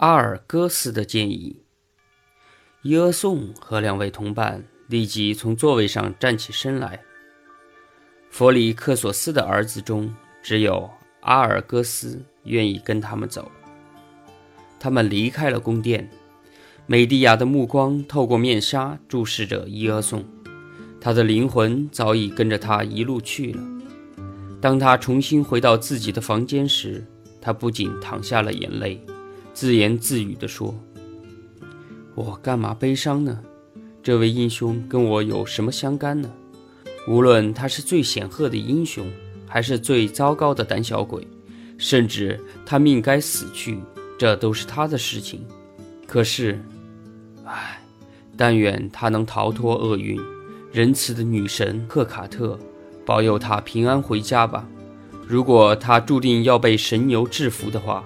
阿尔戈斯的建议。伊俄宋和两位同伴立即从座位上站起身来。弗里克索斯的儿子中，只有阿尔戈斯愿意跟他们走。他们离开了宫殿。美蒂亚的目光透过面纱注视着伊俄宋，他的灵魂早已跟着他一路去了。当他重新回到自己的房间时，他不仅淌下了眼泪，自言自语地说：“我干嘛悲伤呢？这位英雄跟我有什么相干呢？无论他是最显赫的英雄，还是最糟糕的胆小鬼，甚至他命该死去，这都是他的事情。可是……”唉，但愿他能逃脱厄运，仁慈的女神赫卡特保佑他平安回家吧。如果他注定要被神牛制服的话，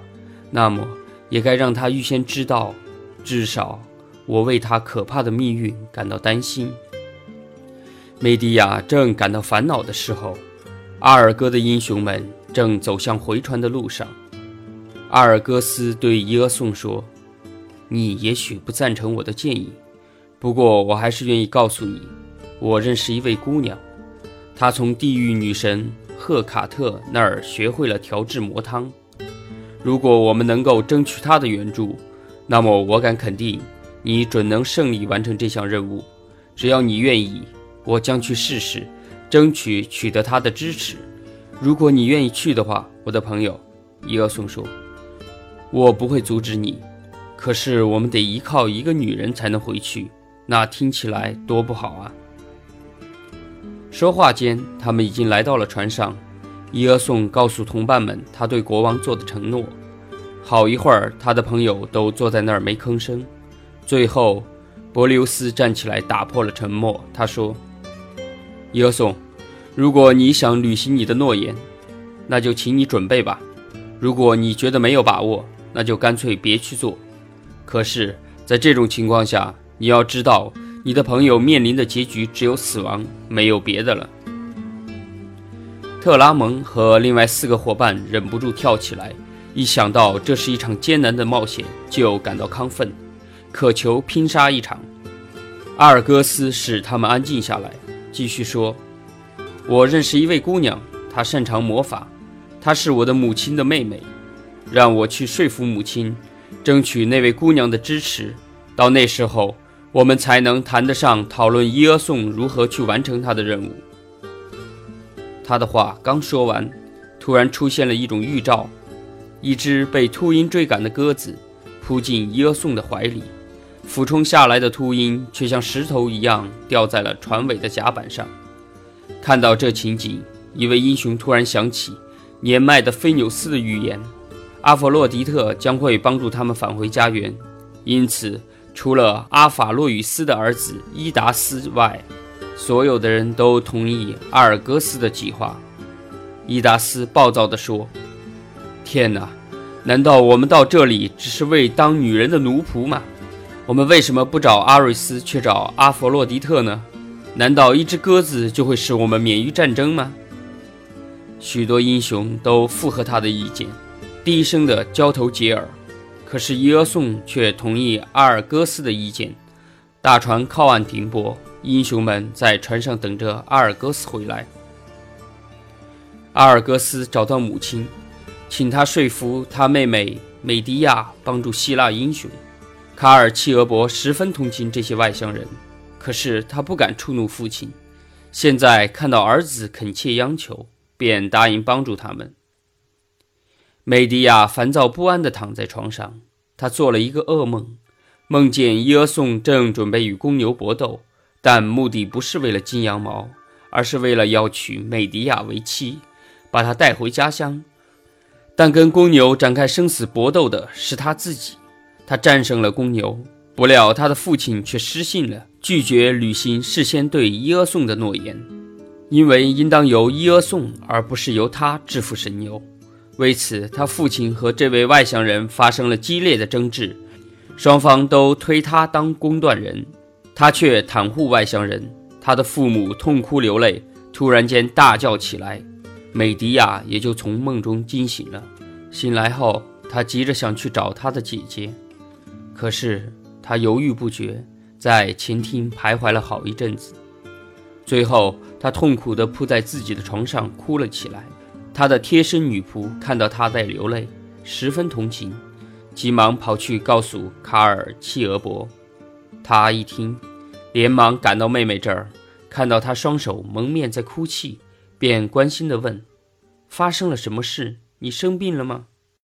那么也该让他预先知道。至少，我为他可怕的命运感到担心。梅迪亚正感到烦恼的时候，阿尔戈的英雄们正走向回船的路上。阿尔戈斯对伊俄宋说。你也许不赞成我的建议，不过我还是愿意告诉你，我认识一位姑娘，她从地狱女神赫卡特那儿学会了调制魔汤。如果我们能够争取他的援助，那么我敢肯定，你准能胜利完成这项任务。只要你愿意，我将去试试，争取取得他的支持。如果你愿意去的话，我的朋友，伊俄松说，我不会阻止你。可是我们得依靠一个女人才能回去，那听起来多不好啊！说话间，他们已经来到了船上。伊俄宋告诉同伴们他对国王做的承诺。好一会儿，他的朋友都坐在那儿没吭声。最后，伯琉斯站起来打破了沉默。他说：“伊俄宋，如果你想履行你的诺言，那就请你准备吧；如果你觉得没有把握，那就干脆别去做。”可是，在这种情况下，你要知道，你的朋友面临的结局只有死亡，没有别的了。特拉蒙和另外四个伙伴忍不住跳起来，一想到这是一场艰难的冒险，就感到亢奋，渴求拼杀一场。阿尔戈斯使他们安静下来，继续说：“我认识一位姑娘，她擅长魔法，她是我的母亲的妹妹，让我去说服母亲。”争取那位姑娘的支持，到那时候，我们才能谈得上讨论伊俄宋如何去完成他的任务。他的话刚说完，突然出现了一种预兆：一只被秃鹰追赶的鸽子扑进伊俄宋的怀里，俯冲下来的秃鹰却像石头一样掉在了船尾的甲板上。看到这情景，一位英雄突然想起年迈的菲纽斯的预言。阿佛洛狄特将会帮助他们返回家园，因此，除了阿法洛与斯的儿子伊达斯外，所有的人都同意阿尔戈斯的计划。伊达斯暴躁地说：“天哪，难道我们到这里只是为当女人的奴仆吗？我们为什么不找阿瑞斯，却找阿佛洛狄特呢？难道一只鸽子就会使我们免于战争吗？”许多英雄都附和他的意见。低声的交头接耳，可是伊俄宋却同意阿尔戈斯的意见。大船靠岸停泊，英雄们在船上等着阿尔戈斯回来。阿尔戈斯找到母亲，请他说服他妹妹美迪亚帮助希腊英雄。卡尔契俄伯十分同情这些外乡人，可是他不敢触怒父亲。现在看到儿子恳切央求，便答应帮助他们。美迪亚烦躁不安地躺在床上，她做了一个噩梦，梦见伊俄宋正准备与公牛搏斗，但目的不是为了金羊毛，而是为了要娶美迪亚为妻，把她带回家乡。但跟公牛展开生死搏斗的是他自己，他战胜了公牛，不料他的父亲却失信了，拒绝履行事先对伊俄宋的诺言，因为应当由伊俄宋而不是由他制服神牛。为此，他父亲和这位外乡人发生了激烈的争执，双方都推他当公断人，他却袒护外乡人。他的父母痛哭流泪，突然间大叫起来，美迪亚也就从梦中惊醒了。醒来后，他急着想去找他的姐姐。可是他犹豫不决，在前厅徘徊了好一阵子，最后他痛苦地扑在自己的床上哭了起来。他的贴身女仆看到他在流泪，十分同情，急忙跑去告诉卡尔契俄伯。他一听，连忙赶到妹妹这儿，看到她双手蒙面在哭泣，便关心地问：“发生了什么事？你生病了吗？”